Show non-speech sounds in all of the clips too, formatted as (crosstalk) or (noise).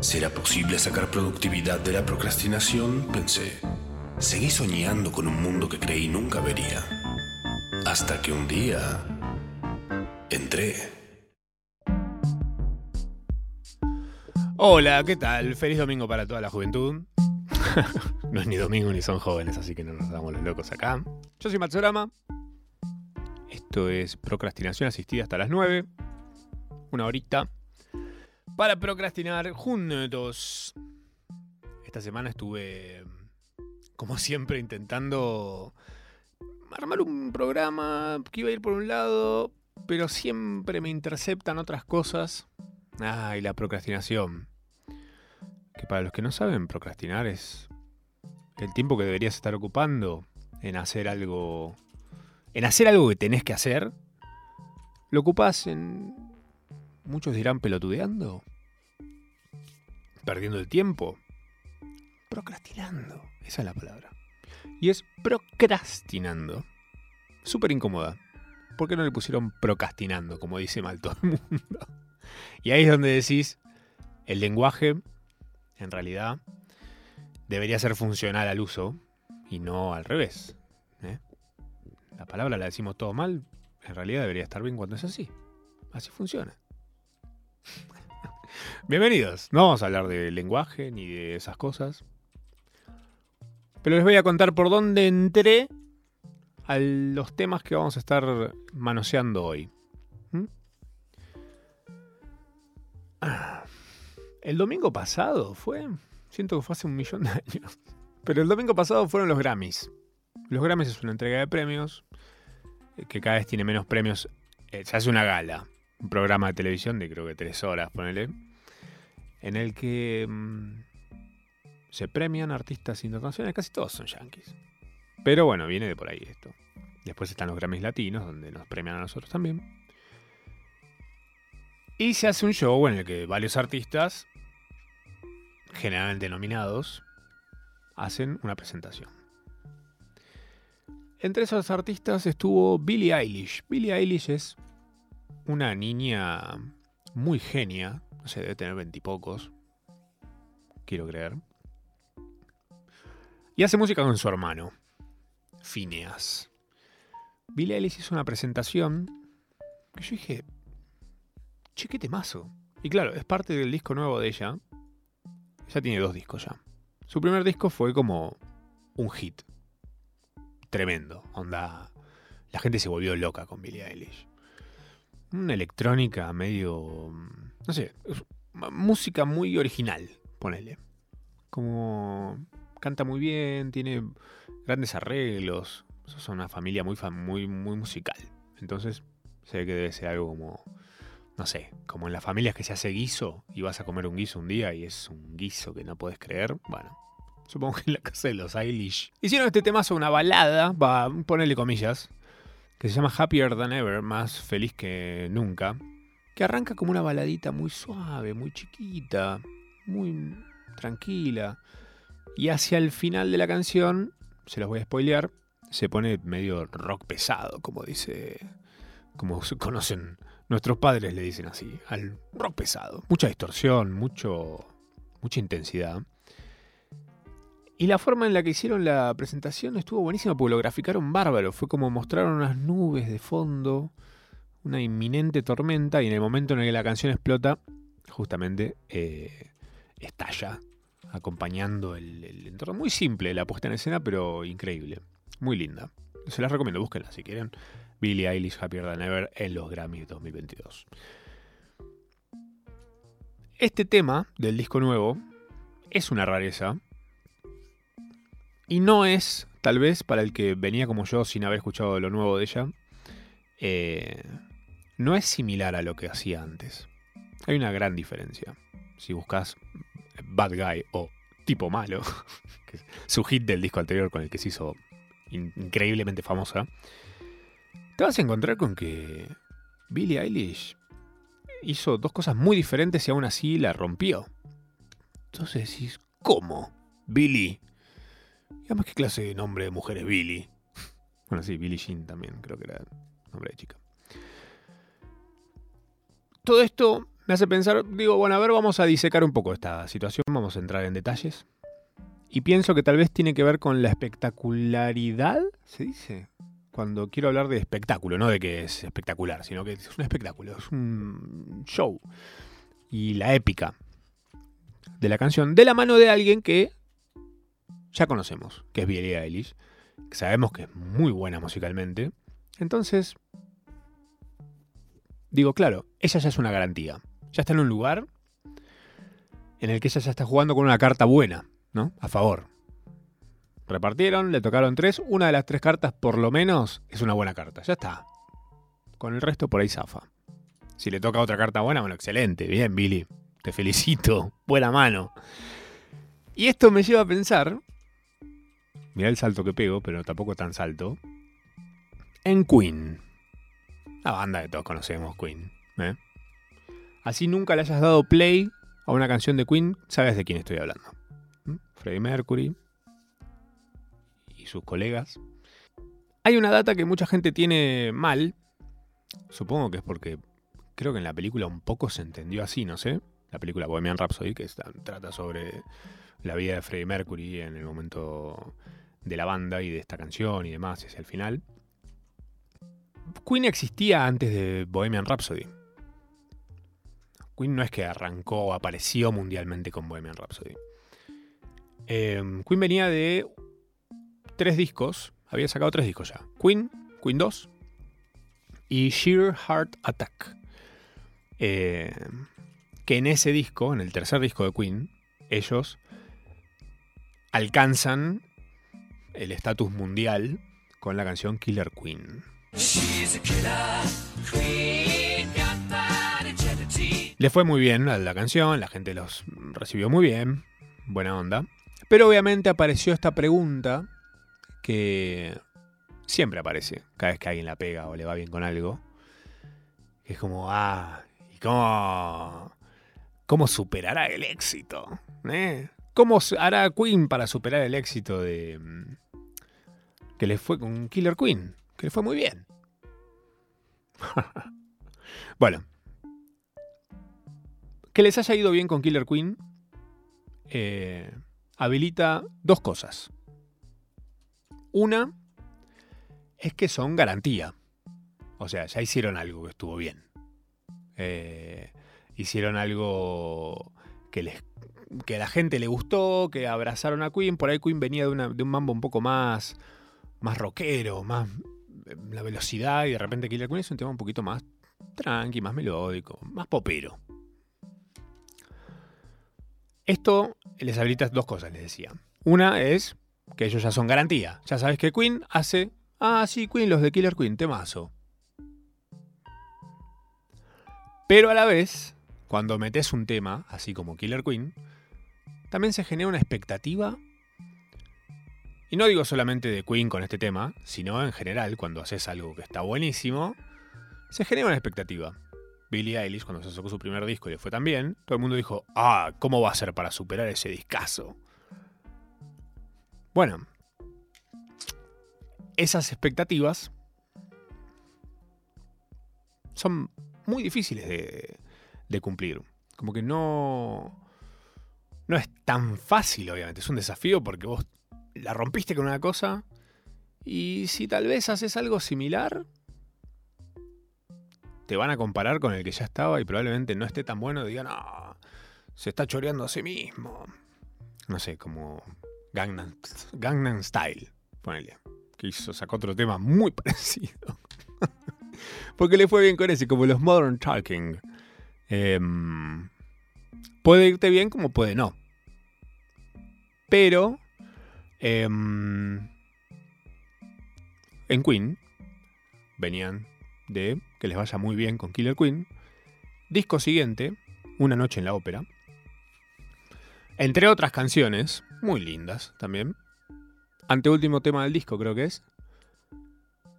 ¿Será posible sacar productividad de la procrastinación? Pensé. Seguí soñando con un mundo que creí nunca vería. Hasta que un día entré. Hola, ¿qué tal? Feliz domingo para toda la juventud. (laughs) no es ni domingo ni son jóvenes, así que no nos damos los locos acá. Yo soy Matsurama. Esto es procrastinación asistida hasta las 9. Una horita. Para procrastinar juntos. Esta semana estuve, como siempre, intentando armar un programa que iba a ir por un lado, pero siempre me interceptan otras cosas. Ay, la procrastinación. Que para los que no saben, procrastinar es el tiempo que deberías estar ocupando en hacer algo. En hacer algo que tenés que hacer. Lo ocupás en. Muchos dirán pelotudeando. Perdiendo el tiempo. Procrastinando. Esa es la palabra. Y es procrastinando. Súper incómoda. ¿Por qué no le pusieron procrastinando, como dice mal todo el mundo? Y ahí es donde decís, el lenguaje, en realidad, debería ser funcional al uso y no al revés. ¿eh? La palabra la decimos todo mal, en realidad debería estar bien cuando es así. Así funciona. (laughs) Bienvenidos. No vamos a hablar de lenguaje ni de esas cosas. Pero les voy a contar por dónde entré a los temas que vamos a estar manoseando hoy. ¿Mm? El domingo pasado fue. Siento que fue hace un millón de años. Pero el domingo pasado fueron los Grammys. Los Grammys es una entrega de premios eh, que cada vez tiene menos premios. Eh, se hace una gala, un programa de televisión de creo que tres horas, ponele, en el que mm, se premian artistas internacionales, casi todos son yankees. Pero bueno, viene de por ahí esto. Después están los Grammys latinos, donde nos premian a nosotros también. Y se hace un show en el que varios artistas, generalmente nominados, hacen una presentación. Entre esos artistas estuvo Billie Eilish. Billie Eilish es una niña muy genia, no sé, debe tener veintipocos, quiero creer. Y hace música con su hermano, Phineas. Billie Eilish hizo una presentación que yo dije, che, qué temazo. Y claro, es parte del disco nuevo de ella. Ella tiene dos discos ya. Su primer disco fue como un hit. Tremendo. Onda. La gente se volvió loca con Billie Eilish. Una electrónica medio. No sé. Música muy original, ponele. Como. Canta muy bien, tiene grandes arreglos. Son una familia muy, muy, muy musical. Entonces, se ve que debe ser algo como no sé, como en las familias que se hace guiso y vas a comer un guiso un día y es un guiso que no puedes creer. Bueno, supongo que en la casa de los Eilish. Hicieron este tema sobre una balada, va, ponerle comillas, que se llama Happier Than Ever, más feliz que nunca, que arranca como una baladita muy suave, muy chiquita, muy tranquila. Y hacia el final de la canción, se los voy a spoilear, se pone medio rock pesado, como dice, como conocen Nuestros padres le dicen así, al rock pesado. Mucha distorsión, mucho, mucha intensidad. Y la forma en la que hicieron la presentación estuvo buenísima porque lo graficaron bárbaro. Fue como mostraron unas nubes de fondo, una inminente tormenta y en el momento en el que la canción explota, justamente eh, estalla, acompañando el, el, entorno. Muy simple la puesta en escena, pero increíble. Muy linda. Se las recomiendo, búsquenla si quieren. Billie Eilish Happier Than Ever en los Grammys 2022. Este tema del disco nuevo es una rareza y no es, tal vez, para el que venía como yo sin haber escuchado lo nuevo de ella, eh, no es similar a lo que hacía antes. Hay una gran diferencia. si buscas Bad Guy o Tipo Malo, (laughs) su hit del disco anterior con el que se hizo increíblemente famosa, te vas a encontrar con que Billie Eilish hizo dos cosas muy diferentes y aún así la rompió. Entonces decís, ¿cómo? Billie. Y además, ¿qué clase de nombre de mujer es Billie? (laughs) Bueno, sí, Billie Jean también, creo que era nombre de chica. Todo esto me hace pensar, digo, bueno, a ver, vamos a disecar un poco esta situación, vamos a entrar en detalles. Y pienso que tal vez tiene que ver con la espectacularidad, ¿se dice? Cuando quiero hablar de espectáculo, no de que es espectacular, sino que es un espectáculo, es un show. Y la épica de la canción, de la mano de alguien que ya conocemos, que es Billie Eilish, sabemos que es muy buena musicalmente. Entonces, digo, claro, ella ya es una garantía. Ya está en un lugar en el que ella ya está jugando con una carta buena. ¿no? A favor. Repartieron, le tocaron tres. Una de las tres cartas, por lo menos, es una buena carta. Ya está. Con el resto por ahí zafa. Si le toca otra carta buena, bueno, excelente. Bien, Billy. Te felicito. Buena mano. Y esto me lleva a pensar. Mirá el salto que pego, pero tampoco tan salto. En Queen. La banda que todos conocemos, Queen. ¿eh? Así nunca le hayas dado play a una canción de Queen, sabes de quién estoy hablando. Freddie Mercury y sus colegas. Hay una data que mucha gente tiene mal. Supongo que es porque creo que en la película un poco se entendió así, no sé. La película Bohemian Rhapsody, que trata sobre la vida de Freddie Mercury en el momento de la banda y de esta canción y demás, hacia el final. Queen existía antes de Bohemian Rhapsody. Queen no es que arrancó o apareció mundialmente con Bohemian Rhapsody. Em, Queen venía de tres discos, había sacado tres discos ya. Queen, Queen 2 y Sheer Heart Attack. Em, que en ese disco, en el tercer disco de Queen, ellos alcanzan el estatus mundial con la canción Killer Queen. Le fue muy bien a la canción, la gente los recibió muy bien, buena onda. Pero obviamente apareció esta pregunta que siempre aparece cada vez que alguien la pega o le va bien con algo. Es como, ah, ¿y cómo, cómo superará el éxito? ¿Eh? ¿Cómo hará Queen para superar el éxito de que le fue con Killer Queen? Que le fue muy bien. (laughs) bueno, que les haya ido bien con Killer Queen. Eh, habilita dos cosas. Una es que son garantía. O sea, ya hicieron algo que estuvo bien. Eh, hicieron algo que, les, que a la gente le gustó, que abrazaron a Queen. Por ahí Queen venía de, de un mambo un poco más, más rockero, más eh, la velocidad y de repente Killer Queen es un tema un poquito más tranqui, más melódico, más popero. Esto les habilita dos cosas, les decía. Una es que ellos ya son garantía. Ya sabes que Queen hace. Ah, sí, Queen, los de Killer Queen, temazo. Pero a la vez, cuando metes un tema, así como Killer Queen, también se genera una expectativa. Y no digo solamente de Queen con este tema, sino en general, cuando haces algo que está buenísimo, se genera una expectativa. Billie Eilish, cuando se sacó su primer disco y le fue tan bien, todo el mundo dijo, ah, ¿cómo va a ser para superar ese discazo? Bueno, esas expectativas son muy difíciles de, de cumplir. Como que no, no es tan fácil, obviamente. Es un desafío porque vos la rompiste con una cosa y si tal vez haces algo similar, te van a comparar con el que ya estaba y probablemente no esté tan bueno, digan, no, se está choreando a sí mismo. No sé, como Gangnam, Style, ponele, que hizo, sacó otro tema muy (laughs) parecido. Porque le fue bien con ese, como los Modern Talking. Em, puede irte bien como puede no. Pero em, en Queen venían que les vaya muy bien con Killer Queen. Disco siguiente, Una noche en la ópera, Entre otras canciones, muy lindas también. Anteúltimo tema del disco creo que es.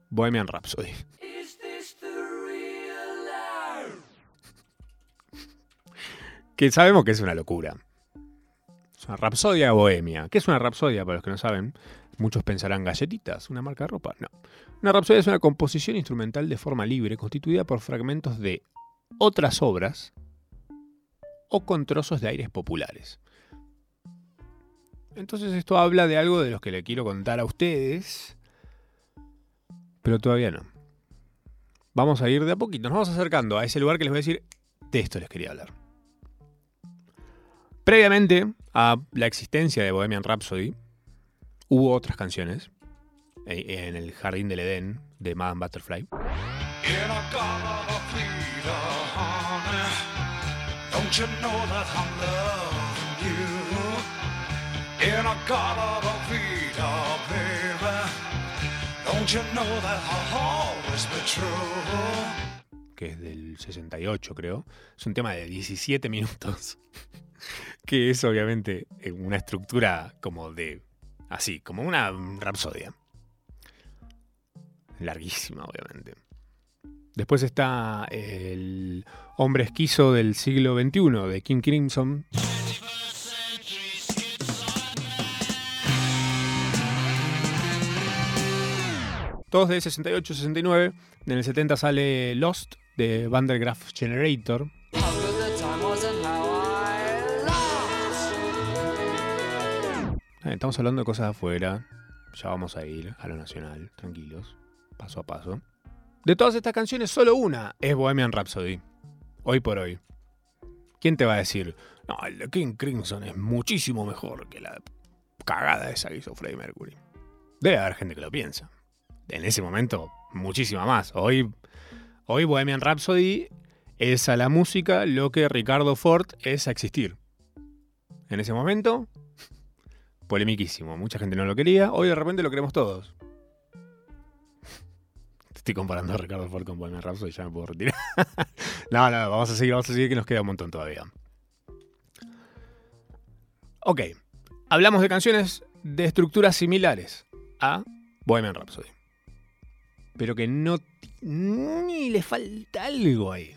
Bohemian Rhapsody. (laughs) que sabemos que es una locura. Es una rapsodia bohemia. ¿Qué es una rapsodia para los que no saben? Muchos pensarán galletitas, una marca de ropa. No. Una rapsodia es una composición instrumental de forma libre constituida por fragmentos de otras obras o con trozos de aires populares. Entonces esto habla de algo de los que le quiero contar a ustedes, pero todavía no. Vamos a ir de a poquito, nos vamos acercando a ese lugar que les voy a decir, de esto les quería hablar. Previamente a la existencia de Bohemian Rhapsody, hubo otras canciones eh, en el Jardín del Edén de Madame Butterfly. Que es del 68, creo. Es un tema de 17 minutos. (laughs) que es obviamente una estructura como de. Así, como una rapsodia. Larguísima, obviamente. Después está el hombre esquizo del siglo XXI de King Crimson. Todos de 68, 69. En el 70 sale Lost de Vandergraaf Generator. Eh, estamos hablando de cosas afuera. Ya vamos a ir a lo nacional, tranquilos, paso a paso. De todas estas canciones, solo una es Bohemian Rhapsody. Hoy por hoy. ¿Quién te va a decir? No, el de King Crimson es muchísimo mejor que la cagada esa que hizo Freddie Mercury. Debe haber gente que lo piensa en ese momento muchísima más. Hoy, hoy Bohemian Rhapsody es a la música lo que Ricardo Ford es a existir. En ese momento, polemiquísimo. Mucha gente no lo quería. Hoy de repente lo queremos todos. (laughs) Estoy comparando a Ricardo Ford con Bohemian Rhapsody, ya me puedo retirar. (laughs) no, no, vamos a seguir, vamos a seguir que nos queda un montón todavía. Ok, hablamos de canciones de estructuras similares a Bohemian Rhapsody pero que no ni le falta algo ahí.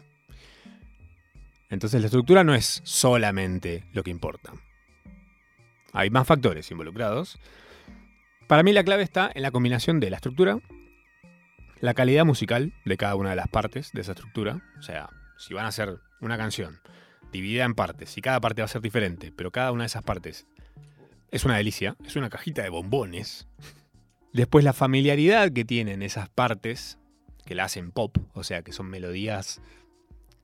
Entonces la estructura no es solamente lo que importa. Hay más factores involucrados. Para mí la clave está en la combinación de la estructura, la calidad musical de cada una de las partes de esa estructura. O sea, si van a hacer una canción dividida en partes y cada parte va a ser diferente, pero cada una de esas partes es una delicia, es una cajita de bombones, Después la familiaridad que tienen esas partes, que la hacen pop, o sea, que son melodías,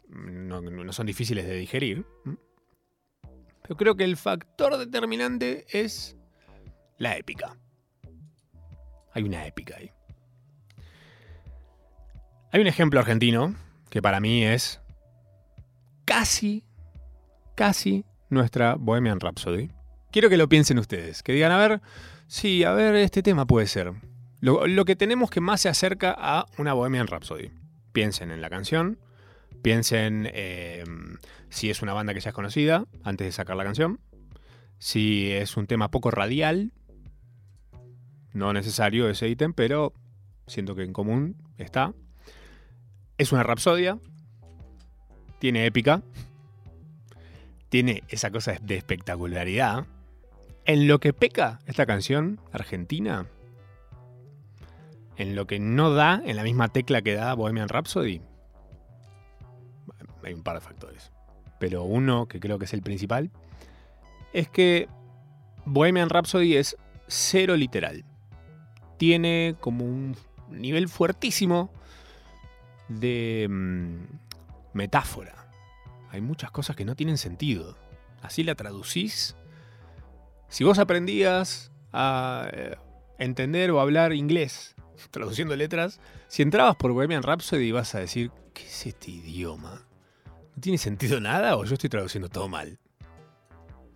mm, no, son difíciles de digerir. Pero creo que el factor determinante es la épica. Hay una épica ahí. Hay un ejemplo argentino que para mí es casi, casi nuestra Bohemian Rhapsody. Quiero que lo piensen ustedes, que digan, a ver, Sí, a ver, este tema puede ser. Lo, que tenemos que más se acerca a una Bohemian Rhapsody. Piensen en la canción, piensen em, si es una banda que ya es conocida antes de sacar la canción, si es un tema poco radial, no necesario ese ítem, pero siento que en común está. Es una rapsodia, tiene épica, tiene esa cosa de espectacularidad en lo que peca esta canción argentina, en lo que no da en la misma tecla que da Bohemian Rhapsody, hay un par de factores. Pero uno que creo que es el principal es que Bohemian Rhapsody es cero literal. Tiene como un nivel fuertísimo de mm, metáfora. Hay muchas cosas que no tienen sentido. Así la traducís si vos aprendías a eh, entender o hablar inglés (laughs) traduciendo letras, si entrabas por Bohemian Rhapsody ibas a decir, ¿qué es este idioma? ¿No tiene sentido nada o yo estoy traduciendo todo mal?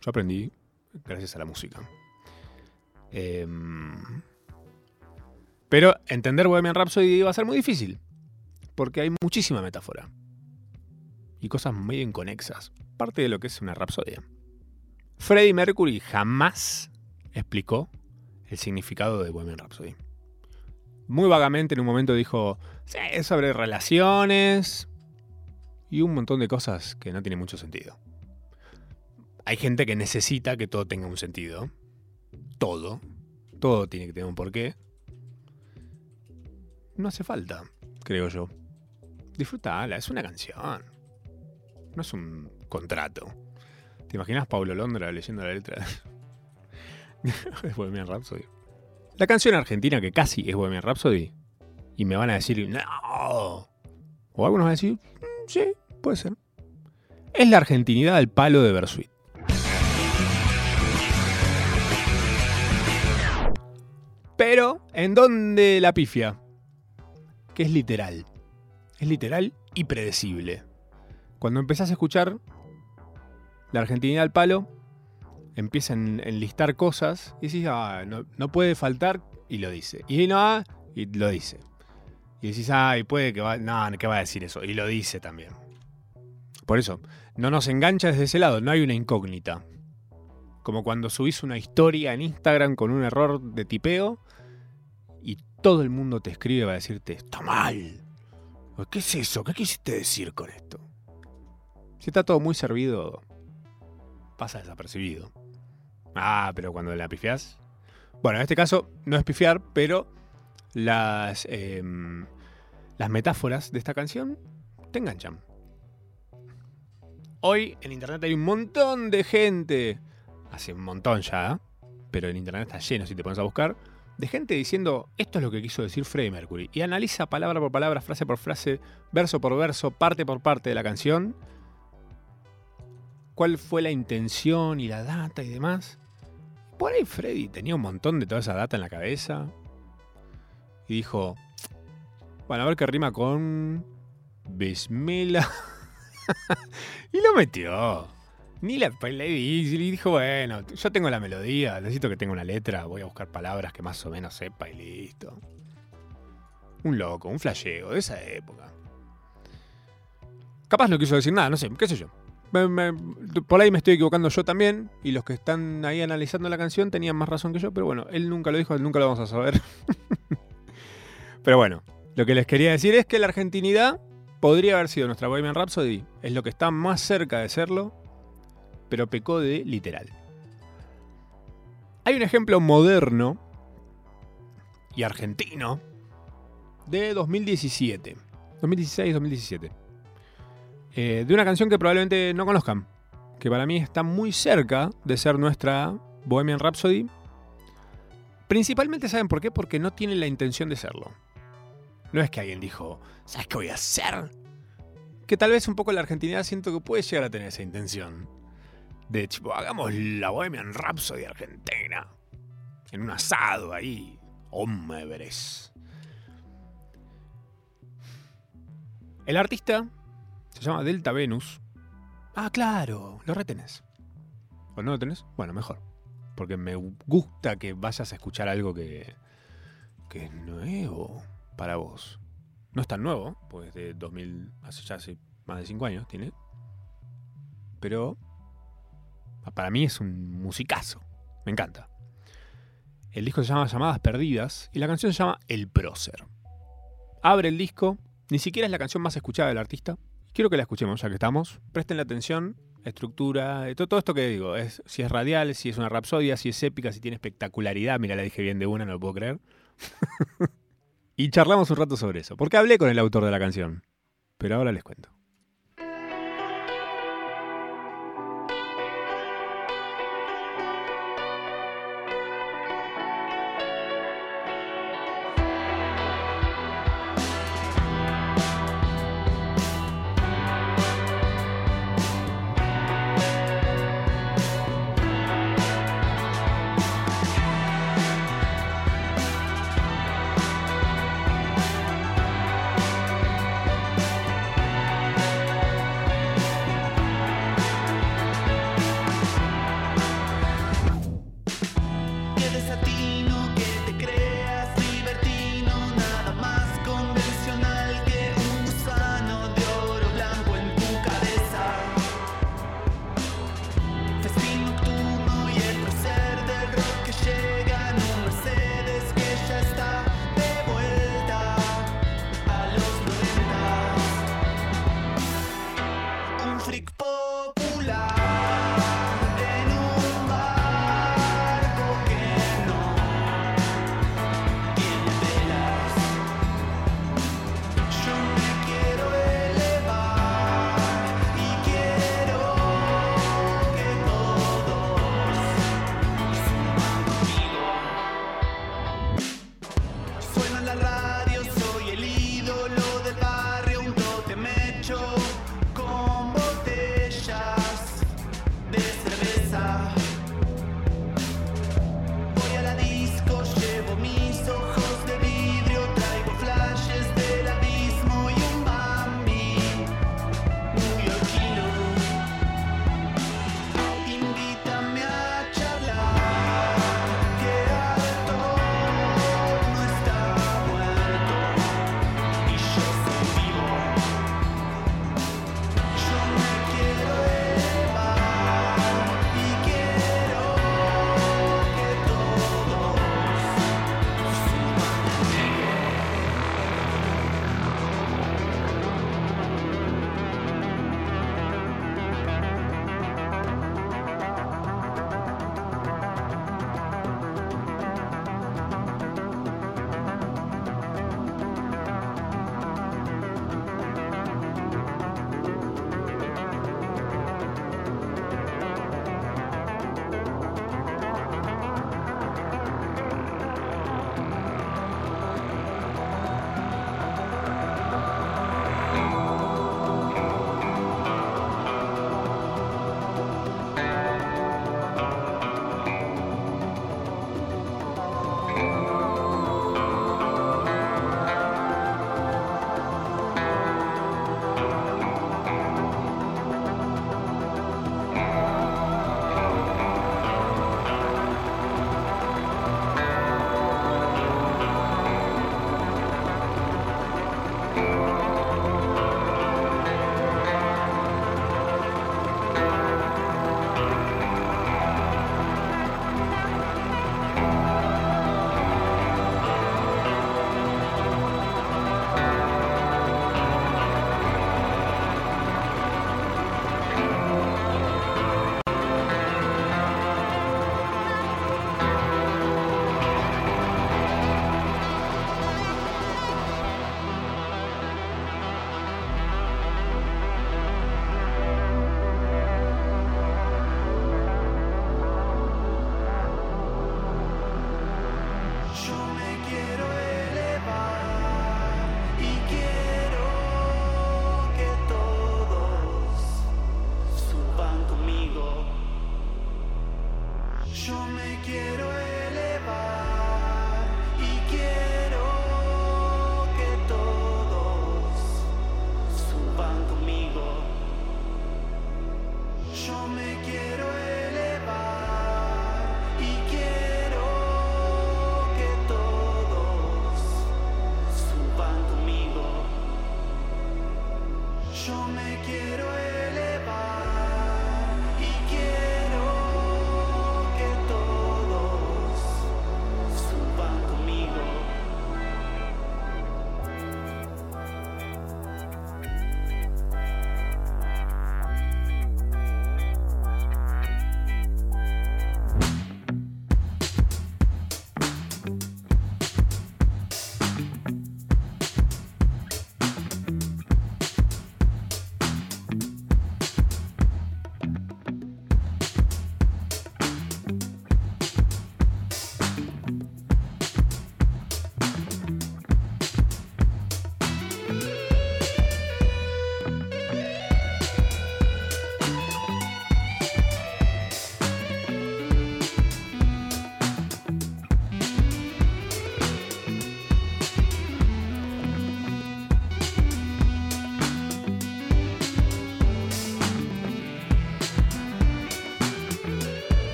Yo aprendí gracias a la música. Em, pero entender Bohemian Rhapsody iba a ser muy difícil, porque hay muchísima metáfora y cosas muy inconexas, parte de lo que es una rapsodia. Freddie Mercury jamás explicó el significado de Bohemian Rhapsody. Muy vagamente en un momento dijo, sí, es sobre relaciones y un montón de cosas que no tienen mucho sentido. Hay gente que necesita que todo tenga un sentido. Todo. Todo tiene que tener un porqué. No hace falta, creo yo. Disfrutala, es una canción. No es un contrato. ¿Te imaginas Pablo Londra leyendo la letra (laughs) de Bohemian Rhapsody? La canción argentina que casi es Bohemian Rhapsody. Y me van a decir, no. O algunos van a decir, "Mm, sí, puede ser. Es la argentinidad al palo de Bersuit. Pero, ¿en dónde la pifia? Que es literal. Es literal y predecible. Cuando empezás a escuchar la argentinidad al palo, empiezan a enlistar cosas y decís, ah, no, puede faltar, y lo dice. Y no, ah, y lo dice. Y decís, ay, puede que va, no, ¿qué va a decir eso? Y lo dice también. Por eso, no nos engancha desde ese lado, no hay una incógnita. Como cuando subís una historia en Instagram con un error de tipeo y todo el mundo te escribe para decirte, está mal. ¿Qué es eso? ¿Qué quisiste decir con esto? Si está todo muy servido, pasa desapercibido. Ah, pero cuando la pifiás. Bueno, en este caso no es pifiar, pero las, em, las metáforas de esta canción te enganchan. Hoy en internet hay un montón de gente, hace un montón ya, pero en internet está lleno si te pones a buscar, de gente diciendo esto es lo que quiso decir Freddie Mercury. Y analiza palabra por palabra, frase por frase, verso por verso, parte por parte de la canción. Cuál fue la intención y la data y demás. Por ahí Freddy tenía un montón de toda esa data en la cabeza. Y dijo, bueno, a ver qué rima con Bismillah. (laughs) y lo metió. Ni la le di- y dijo, bueno, yo tengo la melodía, necesito que tenga una letra, voy a buscar palabras que más o menos sepa y listo. Un loco, un flasheo de esa época. Capaz no quiso decir nada, no sé, qué sé yo. Por ahí me estoy equivocando yo también, y los que están ahí analizando la canción tenían más razón que yo, pero bueno, él nunca lo dijo, nunca lo vamos a saber. (laughs) pero bueno, lo que les quería decir es que la argentinidad podría haber sido nuestra Bohemian Rhapsody, es lo que está más cerca de serlo, pero pecó de literal. Hay un ejemplo moderno y argentino de 2017, 2016-2017, eh, de una canción que probablemente no conozcan, que para mí está muy cerca de ser nuestra Bohemian Rhapsody. Principalmente, ¿saben por qué? Porque no tiene la intención de serlo. No es que alguien dijo, ¿sabes qué voy a hacer? Que tal vez un poco la argentinidad siento que puede llegar a tener esa intención. De tipo, hagamos la Bohemian Rhapsody argentina. En un asado ahí. Hombres. El artista se llama Delta Venus. Ah, claro, lo retenés. ¿O no lo tenés? Bueno, mejor. Porque me gusta que vayas a escuchar algo que, que es nuevo para vos. No es tan nuevo, pues de 2000, hace ya hace más de 5 años tiene. Pero para mí es un musicazo. Me encanta. El disco se llama Llamadas Perdidas y la canción se llama El Prócer. Abre el disco, ni siquiera es la canción más escuchada del artista. Quiero que la escuchemos ya que estamos. Presten la atención, estructura, eh, todo, esto que digo. Es, si es radial, si es una rapsodia, si es épica, si tiene espectacularidad. Mira, la dije bien de una, no lo puedo creer. (laughs) y charlamos un rato sobre eso. Porque hablé con el autor de la canción. Pero ahora les cuento.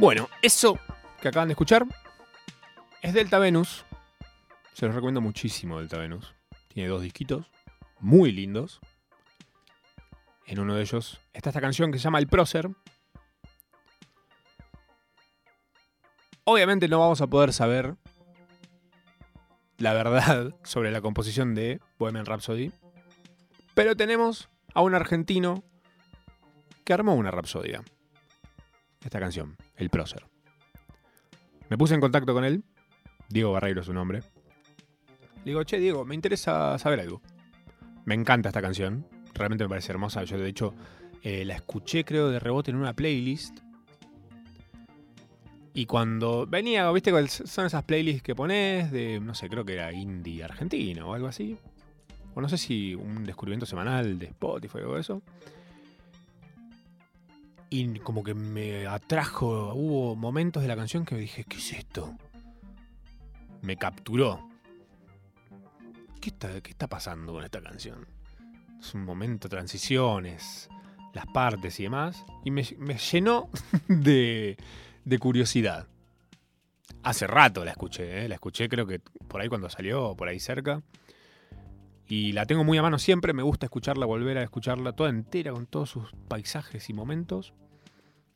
Bueno, eso que acaban de escuchar es Delta Venus. Se los recomiendo muchísimo Delta Venus. Tiene dos disquitos muy lindos. En uno de ellos está esta canción que se llama El Prócer. Obviamente no vamos a poder saber la verdad sobre la composición de Bohemian Rhapsody. Pero tenemos a un argentino que armó una rapsodia esta canción, El Prócer. Me puse en contacto con él, Diego Barreiro es su nombre. Le digo, che, Diego, me interesa saber algo. Me encanta esta canción, realmente me parece hermosa. Yo, de hecho, eh, la escuché, creo, de rebote en una playlist. Y cuando venía, ¿viste? Son esas playlists que pones de, no sé, creo que era indie argentino o algo así. O no sé si un descubrimiento semanal de Spotify o eso y como que me atrajo, hubo momentos de la canción que me dije, ¿qué es esto? Me capturó. ¿Qué está, qué está pasando con esta canción? Es un momento, transiciones, las partes y demás, y me, llenó (laughs) de, de, curiosidad. Hace rato la escuché, ¿eh? la escuché creo que por ahí cuando salió, por ahí cerca. Y la tengo muy a mano siempre, me gusta escucharla, volver a escucharla toda entera con todos sus paisajes y momentos.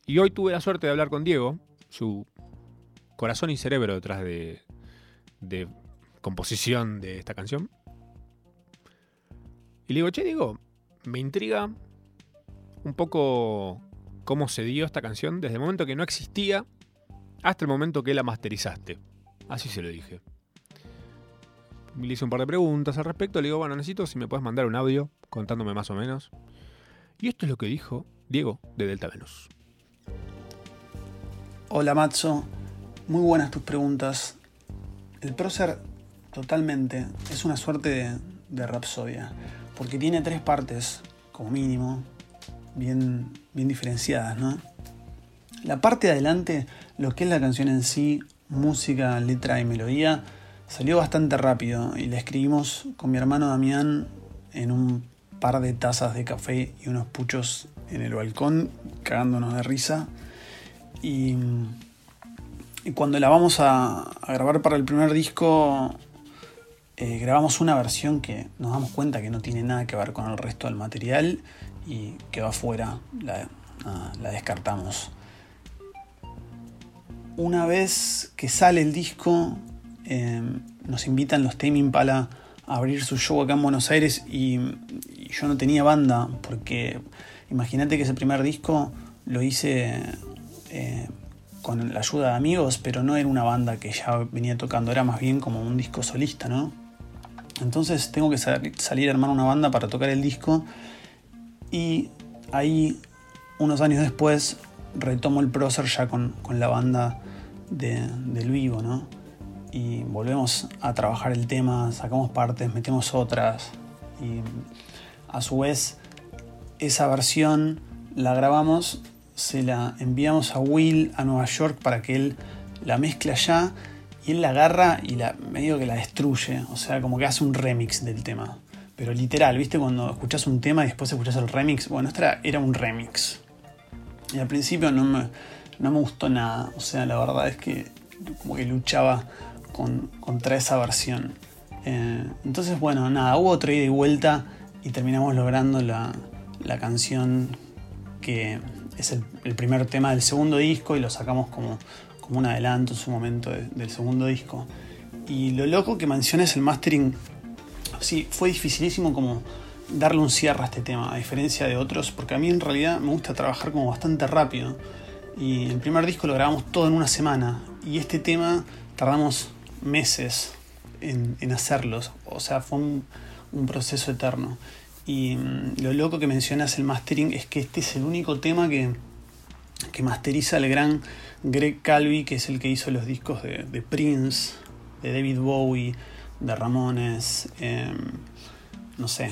Y hoy tuve la suerte de hablar con Diego, su corazón y cerebro detrás de, de composición de esta canción. Y le digo, che, Diego, me intriga un poco cómo se dio esta canción desde el momento que no existía hasta el momento que la masterizaste. Así se lo dije le hice un par de preguntas al respecto. Le digo, bueno, necesito si me puedes mandar un audio contándome más o menos. Y esto es lo que dijo Diego de Delta Venus. Hola Matzo, muy buenas tus preguntas. El prócer totalmente es una suerte de, de rapsodia, porque tiene tres partes, como mínimo, bien, bien diferenciadas, ¿no? La parte de adelante, lo que es la canción en sí, música, letra y melodía, Salió bastante rápido y la escribimos con mi hermano Damián en un par de tazas de café y unos puchos en el balcón, cagándonos de risa. Y, cuando la vamos a, grabar para el primer disco, eh, grabamos una versión que nos damos cuenta que no tiene nada que ver con el resto del material y quedó afuera, la, la descartamos. una vez que sale el disco, eh, nos invitan los Tame Impala a abrir su show acá en Buenos Aires y, yo no tenía banda porque imagínate que ese primer disco lo hice eh, con la ayuda de amigos, pero no era una banda que ya venía tocando, era más bien como un disco solista, ¿no? Entonces tengo que salir a armar una banda para tocar el disco y ahí, unos años después, retomo el Procer ya con, la banda de, del vivo, ¿no? Y volvemos a trabajar el tema, sacamos partes, metemos otras y a su vez esa versión la grabamos, se la enviamos a Will a Nueva York para que él la mezcle allá y él la agarra y la medio que la destruye, o sea, como que hace un remix del tema. Pero literal, ¿viste? Cuando escuchas un tema y después escuchas el remix, bueno, esta era un remix. Y al principio no me, no me gustó nada, o sea, la verdad es que como que luchaba con, contra esa versión. Eh, entonces, bueno, nada, hubo otra ida y vuelta y terminamos logrando la, canción que es el, primer tema del segundo disco y lo sacamos como, como un adelanto en su momento del segundo disco. Y lo loco que mencionas el mastering, sí, fue dificilísimo como darle un cierre a este tema, a diferencia de otros, porque a mí en realidad me gusta trabajar como bastante rápido. Y el primer disco lo grabamos todo en una semana, y este tema tardamos meses en, hacerlos, o sea, fue un, un proceso eterno. Y mm, lo loco que mencionas el mastering es que este es el único tema que, que masteriza el gran Greg Calvi, que es el que hizo los discos de, de Prince, de David Bowie, de Ramones, em, no sé,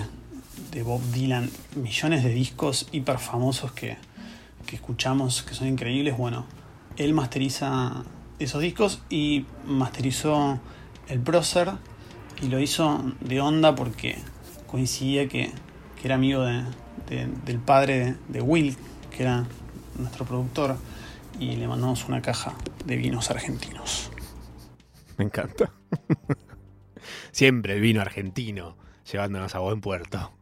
de Bob Dylan, millones de discos hiper famosos que, que escuchamos, que son increíbles. Bueno, él masteriza esos discos y masterizó el Procer y lo hizo de onda porque coincidía que, era amigo del padre de, Will, que era nuestro productor, y le mandamos una caja de vinos argentinos. Me encanta. (laughs) Siempre el vino argentino, llevándonos a buen puerto.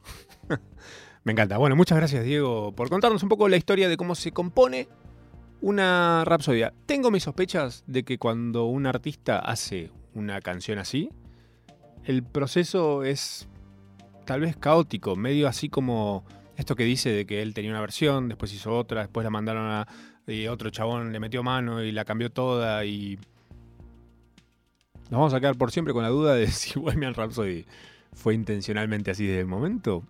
(laughs) Me encanta. Bueno, muchas gracias Diego por contarnos un poco la historia de cómo se compone una rapsodia. Tengo mis sospechas de que cuando un artista hace una canción así, el proceso es tal vez caótico, medio así como esto que dice de que él tenía una versión, después hizo otra, después la mandaron a y otro chabón le metió mano y la cambió toda y nos vamos a quedar por siempre con la duda de (laughs) si Bohemian Rhapsody fue intencionalmente así desde el momento.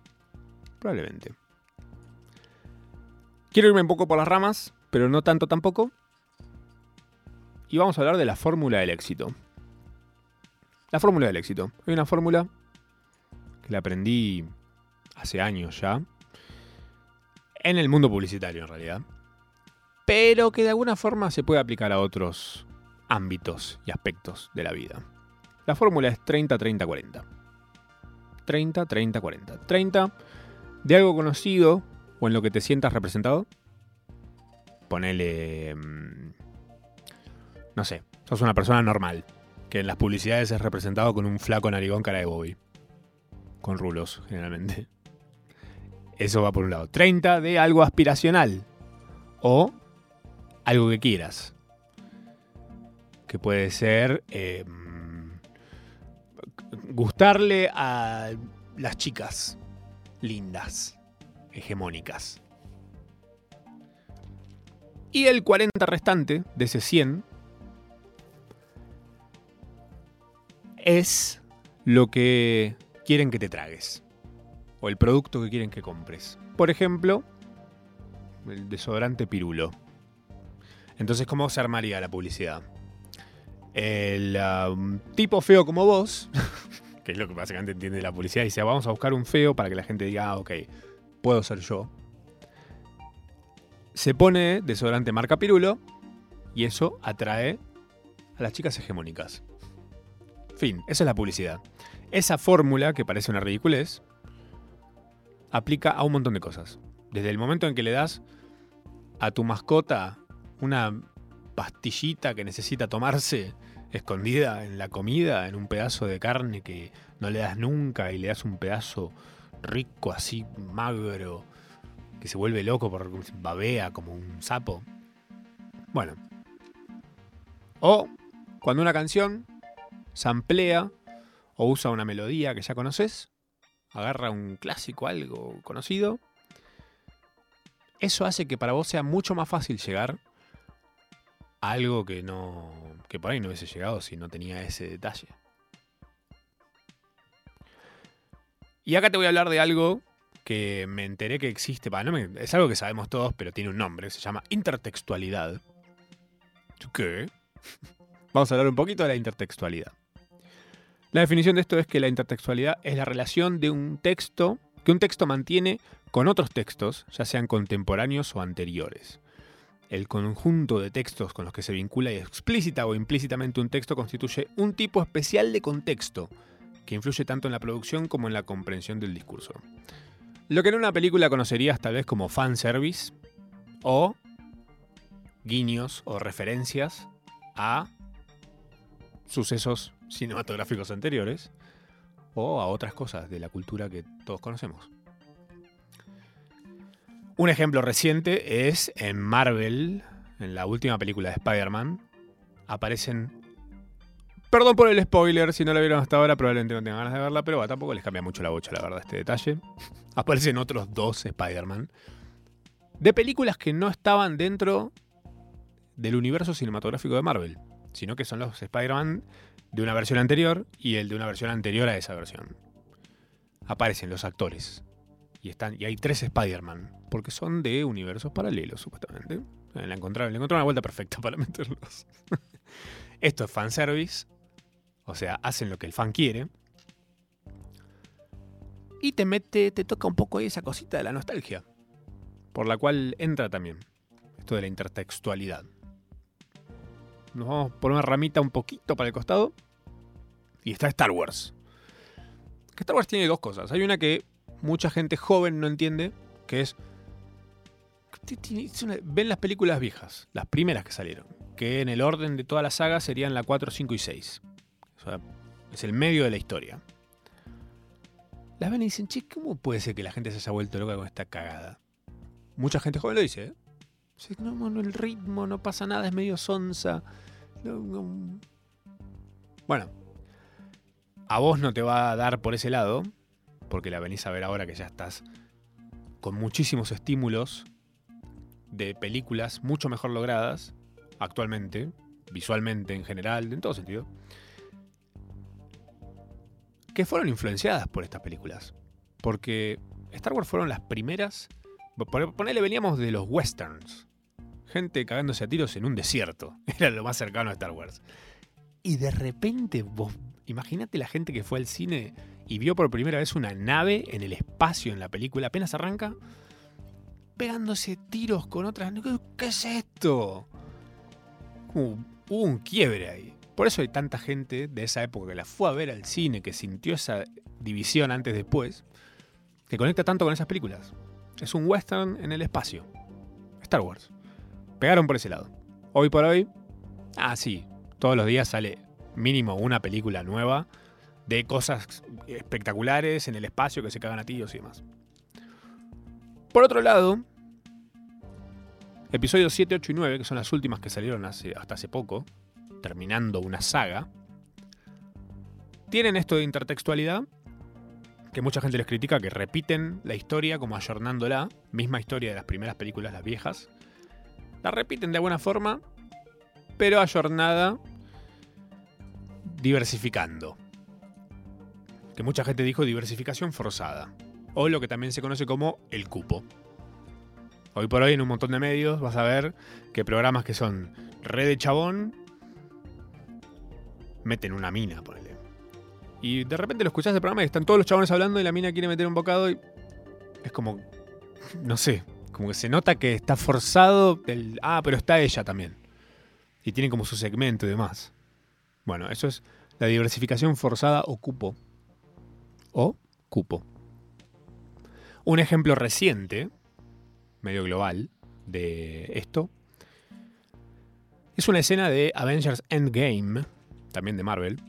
Probablemente. Quiero irme un poco por las ramas, pero no tanto tampoco. Y vamos a hablar de la fórmula del éxito. La fórmula del éxito. Hay una fórmula que la aprendí hace años ya. En el mundo publicitario, en realidad. Pero que de alguna forma se puede aplicar a otros ámbitos y aspectos de la vida. La fórmula es 30-30-40. 30-30-40. 30 de algo conocido o en lo que te sientas representado. Ponele... Mm, no sé, sos una persona normal, que en las publicidades es representado con un flaco narigón cara de Bobby con rulos, generalmente. Eso va por un lado. 30 de algo aspiracional. O algo que quieras. Que puede ser em, gustarle a las chicas lindas, hegemónicas. Y el 40 restante de ese 100 es lo que quieren que te tragues. O el producto que quieren que compres. Por ejemplo, el desodorante pirulo. Entonces, ¿cómo se armaría la publicidad? El um, tipo feo como vos, (laughs) que es lo que básicamente entiende la publicidad, dice, vamos a buscar un feo para que la gente diga, ah, ok, puedo ser yo. Se pone desodorante marca pirulo y eso atrae a las chicas hegemónicas. Fin, esa es la publicidad. Esa fórmula, que parece una ridiculez, aplica a un montón de cosas. Desde el momento en que le das a tu mascota una pastillita que necesita tomarse escondida en la comida, en un pedazo de carne que no le das nunca y le das un pedazo rico así, magro, que se vuelve loco por babea como un sapo. Bueno, O cuando una canción samplea o usa una melodía que ya conoces, agarra un clásico, algo conocido, eso hace que para vos sea mucho más fácil llegar a algo que no que por ahí no hubiese llegado si no tenía ese detalle. Y acá te voy a hablar de algo que me enteré que existe, es algo que sabemos todos, pero tiene un nombre, se llama intertextualidad. ¿Qué? (laughs) Vamos a hablar un poquito de la intertextualidad. La definición de esto es que la intertextualidad es la relación de un texto que un texto mantiene con otros textos, ya sean contemporáneos o anteriores. El conjunto de textos con los que se vincula explícita o implícitamente un texto constituye un tipo especial de contexto, que influye tanto en la producción como en la comprensión del discurso. Lo que en una película conocerías tal vez como fanservice o guiños o referencias a sucesos cinematográficos anteriores o a otras cosas de la cultura que todos conocemos. Un ejemplo reciente es en Marvel, en la última película de Spider-Man, aparecen... Perdón por el spoiler, si no la vieron hasta ahora probablemente no tengan ganas de verla, pero tampoco les cambia mucho la bocha, la verdad, este detalle. Aparecen otros dos Spider-Man. De películas que no estaban dentro del universo cinematográfico de Marvel, sino que son los Spider-Man de una versión anterior y el de una versión anterior a esa versión. Aparecen los actores. Y, están, y hay tres Spider-Man, porque son de universos paralelos, supuestamente. Eh, le encontraron, una vuelta perfecta para (laughs) meterlos. Esto es fanservice, o sea, hacen lo que el fan quiere. Y te mete, te toca un poco esa cosita de la nostalgia, por la cual entra también esto de la intertextualidad. Nos vamos por una ramita un poquito para el costado. Y está Star Wars. Que Star Wars tiene dos cosas. Hay una que mucha gente joven no entiende, que es... Ven las películas viejas, las primeras que salieron, que en el orden de toda la saga serían la 4, 5 y 6. O sea, es el medio de la historia. Las ven y dicen, che, ¿cómo puede ser que la gente se haya vuelto loca con esta cagada? Mucha gente joven lo dice, ¿eh? No, no, el ritmo, no pasa nada, es medio sonsa. Bueno, a vos no te va a dar por ese lado, porque la venís a ver ahora que ya estás con muchísimos estímulos de películas mucho mejor logradas actualmente, visualmente en general, en todo sentido, que fueron influenciadas por estas películas. Porque Star Wars fueron las primeras. Ponele, veníamos de los westerns gente cagándose a tiros en un desierto. (laughs) Era lo más cercano a Star Wars. Y de repente, vos, imagínate la gente que fue al cine y vio por primera vez una nave en el espacio en la película, apenas arranca, pegándose tiros con otras. ¿Qué es esto? hubo un quiebre ahí. Por eso hay tanta gente de esa época que la fue a ver al cine, que sintió esa división antes después, que conecta tanto con esas películas. Es un western en el espacio. Star Wars pegaron por ese lado. Hoy por hoy, ah, sí, todos los días sale mínimo una película nueva de cosas espectaculares en el espacio que se cagan a tiros y demás. Por otro lado, episodios 7, 8 y 9, que son las últimas que salieron hace, hasta hace poco, terminando una saga, tienen esto de intertextualidad, que mucha gente les critica, que repiten la historia como ayornándola, misma historia de las primeras películas, las viejas, la repiten de alguna forma, pero ayornada, diversificando. Que mucha gente dijo diversificación forzada. O lo que también se conoce como el cupo. Hoy por hoy en un montón de medios vas a ver que programas que son red de chabón meten una mina, ponele. Y de repente lo escuchás de programa y están todos los chabones hablando y la mina quiere meter un bocado y es como, (laughs) no sé, como que se nota que está forzado el. Ah, pero está ella también. Y tiene como su segmento y demás. Bueno, eso es la diversificación forzada o cupo. O cupo. Un ejemplo reciente, medio global, de esto. Es una escena de Avengers Endgame, también de Marvel,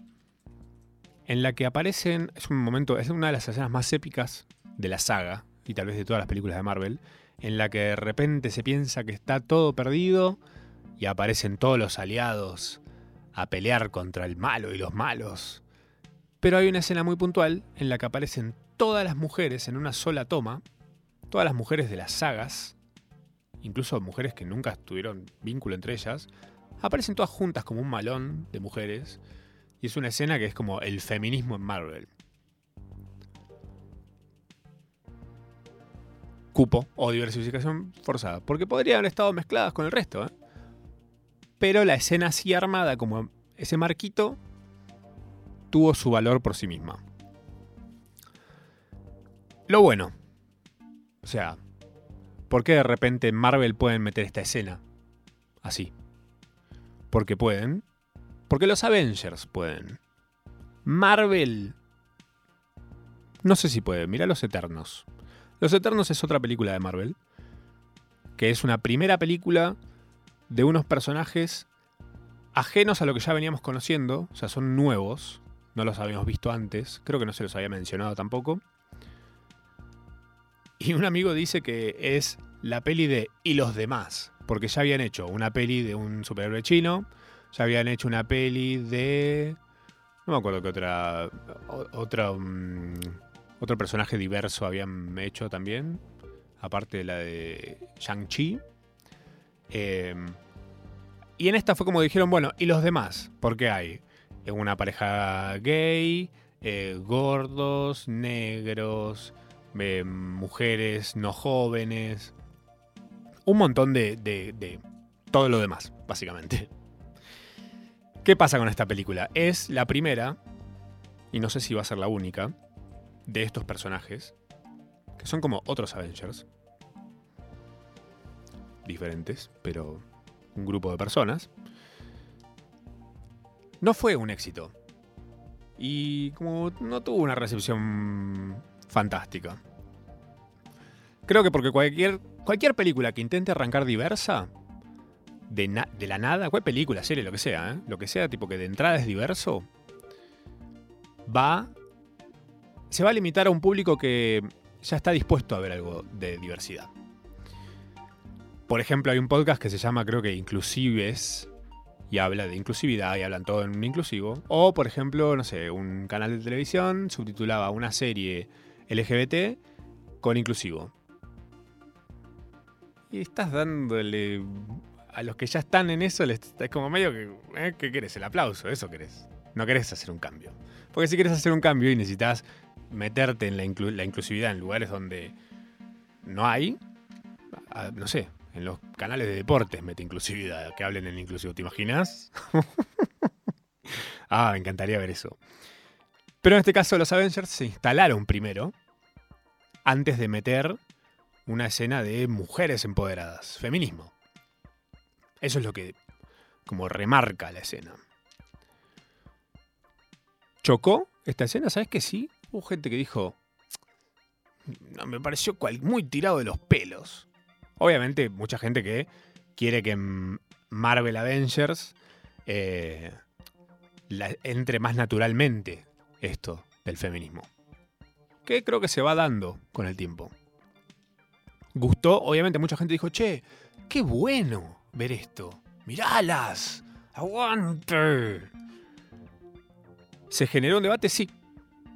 en la que aparecen, es un momento, es una de las escenas más épicas de la saga, y tal vez de todas las películas de Marvel, en la que de repente se piensa que está todo perdido y aparecen todos los aliados a pelear contra el malo y los malos. Pero hay una escena muy puntual en la que aparecen todas las mujeres en una sola toma, todas las mujeres de las sagas, incluso mujeres que nunca tuvieron vínculo entre ellas, aparecen todas juntas como un malón de mujeres. Y es una escena que es como el feminismo en Marvel. Cupo o diversificación forzada. Porque podrían haber estado mezcladas con el resto. ¿eh? Pero la escena así armada, como ese marquito, tuvo su valor por sí misma. Lo bueno. O sea, ¿por qué de repente Marvel pueden meter esta escena? Así. Porque pueden. Porque los Avengers pueden. Marvel. No sé si puede. Mira Los Eternos. Los Eternos es otra película de Marvel. Que es una primera película de unos personajes ajenos a lo que ya veníamos conociendo. O sea, son nuevos. No los habíamos visto antes. Creo que no se los había mencionado tampoco. Y un amigo dice que es la peli de Y los demás. Porque ya habían hecho una peli de un superhéroe chino. Ya habían hecho una peli de. No me acuerdo qué otra. Otra. Mm, otro personaje diverso habían hecho también. Aparte de la de Shang-Chi. Em, y en esta fue como dijeron, bueno, ¿y los demás? Porque hay una pareja gay, eh, gordos, negros, eh, mujeres no jóvenes, un montón de, de, todo lo demás, básicamente. ¿Qué pasa con esta película? Es la primera, y no sé si va a ser la única, de estos personajes, que son como otros Avengers, diferentes, pero un grupo de personas. No fue un éxito. Y como no tuvo una recepción fantástica. Creo que porque cualquier, cualquier película que intente arrancar diversa, de, la nada, cualquier película, serie, lo que sea, ¿eh? lo que sea, tipo que de entrada es diverso, va. se va a limitar a un público que ya está dispuesto a ver algo de diversidad. Por ejemplo, hay un podcast que se llama, creo que Inclusives, y habla de inclusividad y hablan todo en inclusivo. O, por ejemplo, no sé, un canal de televisión subtitulaba una serie LGBT con inclusivo. Y estás dándole a los que ya están en eso, es como medio que, ¿eh? ¿qué querés? El aplauso, eso querés. No querés hacer un cambio. Porque si quieres hacer un cambio y necesitas meterte en la, inclusividad en lugares donde no hay, no sé, en los canales de deportes mete inclusividad, que hablen en inclusivo, ¿te imaginas? (laughs) ah, me encantaría ver eso. Pero en este caso los Avengers se instalaron primero, antes de meter una escena de mujeres empoderadas, feminismo. Eso es lo que como remarca la escena. ¿Chocó esta escena? ¿Sabes que sí? Hubo gente que dijo, no, me pareció muy tirado de los pelos. Obviamente, mucha gente que quiere que Marvel Avengers eh, entre más naturalmente esto del feminismo. Que creo que se va dando con el tiempo. Gustó, obviamente mucha gente dijo, che, qué bueno ver esto. Miralas, aguante. ¿Se generó un debate? Sí.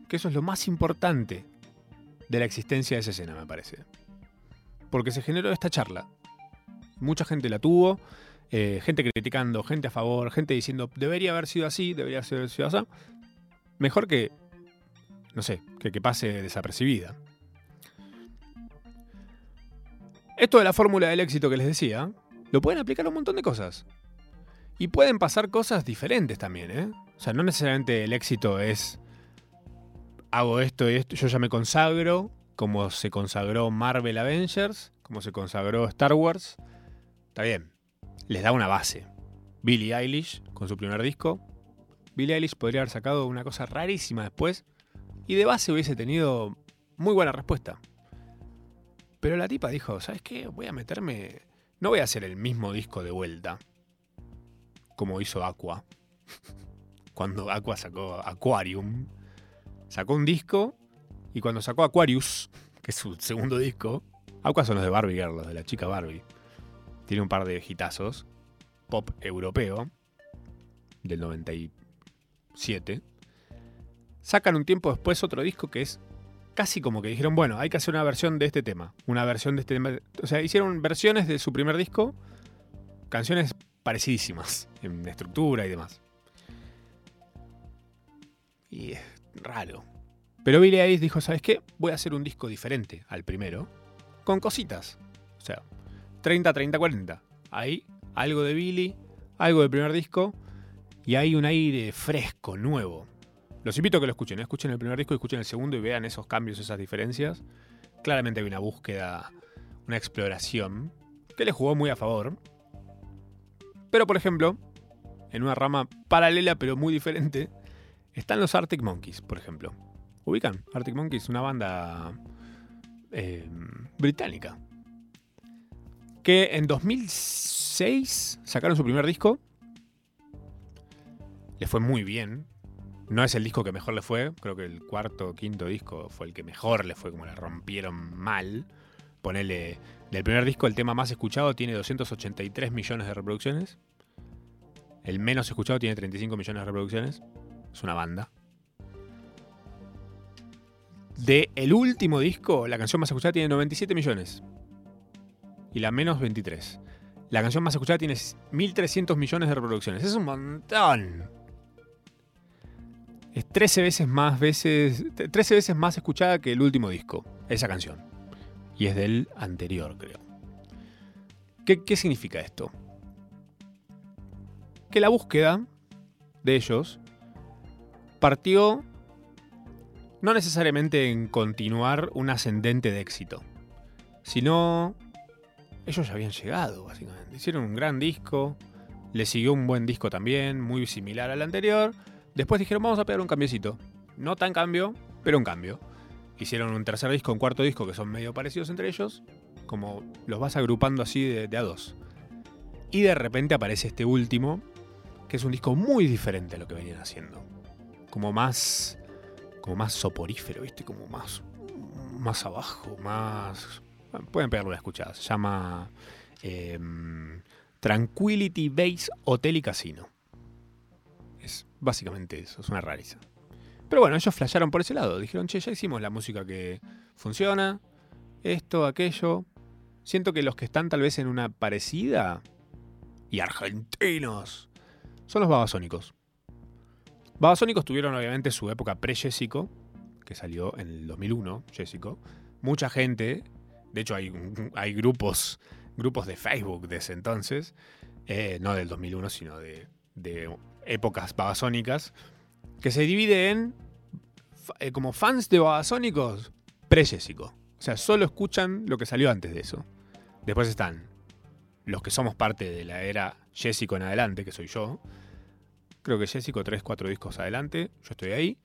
Que eso es lo más importante de la existencia de esa escena, me parece. Porque se generó esta charla. Mucha gente la tuvo, eh, gente criticando, gente a favor, gente diciendo, debería haber sido así, debería haber sido así mejor que, no sé, que, que pase desapercibida. Esto de la fórmula del éxito que les decía, lo pueden aplicar a un montón de cosas. Y pueden pasar cosas diferentes también, ¿eh? O sea, no necesariamente el éxito es hago esto y esto, yo ya me consagro, como se consagró Marvel Avengers, como se consagró Star Wars. Está bien, les da una base. Billie Eilish con su primer disco, Billie Eilish podría haber sacado una cosa rarísima después y de base hubiese tenido muy buena respuesta. Pero la tipa dijo, ¿sabes qué? Voy a meterme... No voy a hacer el mismo disco de vuelta, como hizo Aqua. (laughs) cuando Aqua sacó Aquarium, sacó un disco y cuando sacó Aquarius, (laughs) que es su segundo disco, Aqua son los de Barbie Girl, los de la chica Barbie. Tiene un par de hitazos, pop europeo del 97. Sacan un tiempo después otro disco que es casi como que dijeron, bueno, hay que hacer una versión de este tema. Una versión de este tema. O sea, hicieron versiones de su primer disco, canciones parecidísimas en estructura y demás. Y es raro. Pero Billy Eilish dijo, ¿sabes qué? Voy a hacer un disco diferente al primero, con cositas. O sea, 30, 30, 40. Ahí algo de Billy, algo del primer disco, y hay un aire fresco, nuevo. Los invito a que lo escuchen, escuchen el primer disco, escuchen el segundo y vean esos cambios, esas diferencias. Claramente hay una búsqueda, una exploración, que le jugó muy a favor. Pero, por ejemplo, en una rama paralela pero muy diferente, están los Arctic Monkeys, por ejemplo. ¿Ubican? Arctic Monkeys, una banda eh, británica. Que en 2006 sacaron su primer disco. Le fue muy bien. No es el disco que mejor le fue. Creo que el cuarto o quinto disco fue el que mejor le fue, como le rompieron mal. Ponele. Del primer disco, el tema más escuchado tiene 283 millones de reproducciones. El menos escuchado tiene 35 millones de reproducciones. Es una banda. De el último disco, la canción más escuchada tiene 97 millones. Y la menos 23. La canción más escuchada tiene 1300 millones de reproducciones. Es un montón. Es 13 veces más veces. 13 veces más escuchada que el último disco. Esa canción. Y es del anterior, creo. ¿Qué, qué significa esto? Que la búsqueda de ellos partió no necesariamente en continuar un ascendente de éxito, sino ellos ya habían llegado, básicamente. Hicieron un gran disco, le siguió un buen disco también, muy similar al anterior. Después dijeron, vamos a pegar un cambiecito. No tan cambio, pero un cambio. Hicieron un tercer disco, un cuarto disco que son medio parecidos entre ellos, como los vas agrupando así de, a dos. Y de repente aparece este último, que es un disco muy diferente a lo que venían haciendo. Como más como más soporífero, ¿viste? Como más, más abajo, más... Pueden pegarlo una escuchada. Se llama em, Tranquility Base Hotel y Casino. Básicamente eso, es una rariza. Pero bueno, ellos flasharon por ese lado. Dijeron, che, ya hicimos la música que funciona. Esto, aquello. Siento que los que están tal vez en una parecida. Y argentinos. Son los babasónicos. Babasónicos tuvieron obviamente su época pre-Jessico, que salió en el 2001, Jessico. Mucha gente, de hecho hay, hay grupos, grupos de Facebook de ese entonces, eh, no del 2001, sino de, épocas babasónicas, que se divide en eh, como fans de babasónicos pre-Jessico. O sea, solo escuchan lo que salió antes de eso. Después están los que somos parte de la era Jessico en adelante, que soy yo, Creo que Jessico 3, 4 discos adelante. Yo estoy ahí.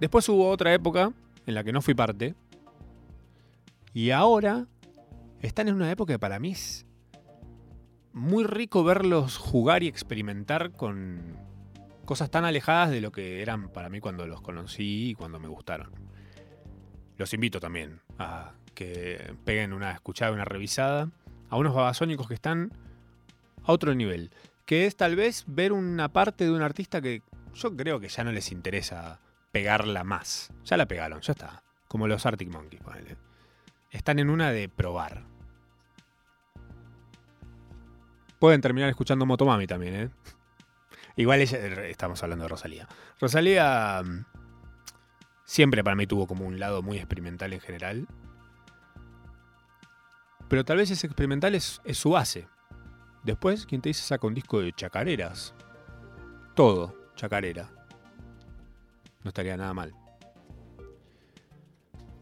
Después hubo otra época en la que no fui parte. Y ahora están en una época que para mí es muy rico verlos jugar y experimentar con cosas tan alejadas de lo que eran para mí cuando los conocí y cuando me gustaron. Los invito también a que peguen una escuchada, una revisada a unos babasónicos que están a otro nivel que es tal vez ver una parte de un artista que yo creo que ya no les interesa pegarla más. Ya la pegaron, ya está. Como los Arctic Monkeys, ponele. Están en una de probar. Pueden terminar escuchando Motomami también, ¿eh? Igual estamos hablando de Rosalía. Rosalía mm, siempre para mí tuvo como un lado muy experimental en general. Pero tal vez ese experimental es su base. Después, quien te dice saca un disco de chacareras. Todo, chacarera. No estaría nada mal.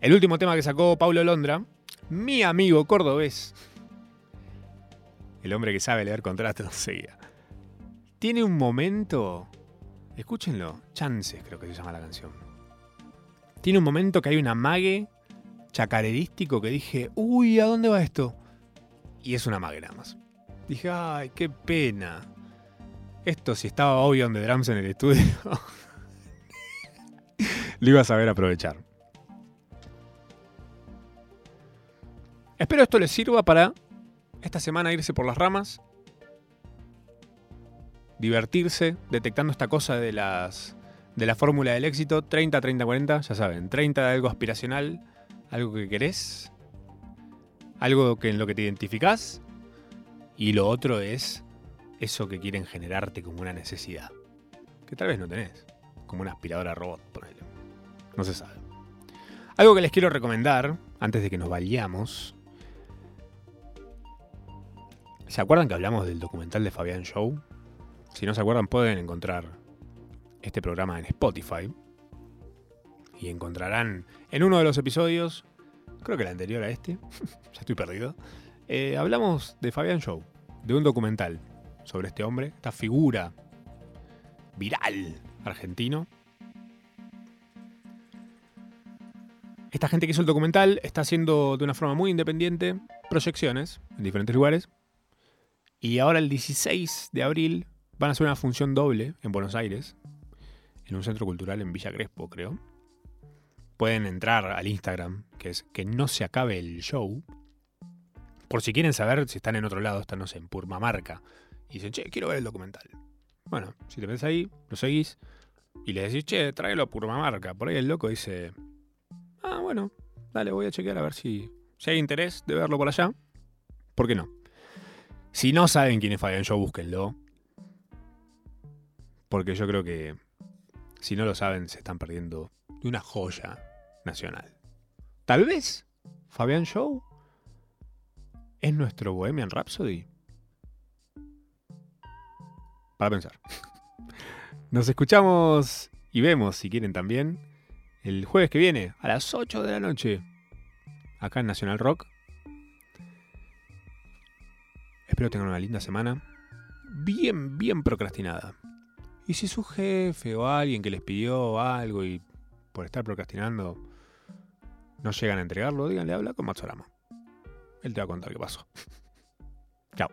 El último tema que sacó Paulo Londra, mi amigo cordobés, el hombre que sabe leer contratos, (laughs) seguía. Tiene un momento, escúchenlo, Chances creo que se llama la canción. Tiene un momento que hay un amague chacarerístico que dije, uy, ¿a dónde va esto? Y es una amague nada más. Dije, ay, qué pena. Esto si estaba obvio on the drums en el estudio. (laughs) lo iba a saber aprovechar. Espero esto les sirva para esta semana irse por las ramas. Divertirse detectando esta cosa de las de la fórmula del éxito, 30, 30, 40, ya saben, 30 de algo aspiracional, algo que querés, algo que en lo que te identificás, y lo otro es eso que quieren generarte como una necesidad, que tal vez no tenés, como una aspiradora robot, ponele. No se sabe. Algo que les quiero recomendar, antes de que nos vayamos, ¿se acuerdan que hablamos del documental de Fabián Show? Si no se acuerdan, pueden encontrar este programa en Spotify. Y encontrarán en uno de los episodios, creo que el anterior a este, (laughs) ya estoy perdido, eh, hablamos de Fabián Show, de un documental sobre este hombre, esta figura viral argentino. Esta gente que hizo el documental está haciendo de una forma muy independiente proyecciones en diferentes lugares. Y ahora el 16 de abril van a hacer una función doble en Buenos Aires, en un centro cultural en Villa Crespo, creo. Pueden entrar al Instagram, que es que no se acabe el show. Por si quieren saber si están en otro lado, están, no sé, en Purmamarca. Y dicen, che, quiero ver el documental. Bueno, si te ves ahí, lo seguís. Y le decís, che, tráelo a Purmamarca. Por ahí el loco dice, ah, bueno, dale, voy a chequear a ver si, si hay interés de verlo por allá. ¿Por qué no? Si no saben quién es Fabián Show, búsquenlo. Porque yo creo que si no lo saben, se están perdiendo de una joya nacional. Tal vez Fabián Show es nuestro Bohemian Rhapsody. Para pensar. (laughs) Nos escuchamos y vemos, si quieren también, el jueves que viene, a las 8 de la noche, acá en Nacional Rock. Espero tengan una linda semana. Bien, bien procrastinada. Y si su jefe o alguien que les pidió algo y por estar procrastinando no llegan a entregarlo, díganle, habla con Matsurama. Él te va a contar qué pasó. (laughs) Chao.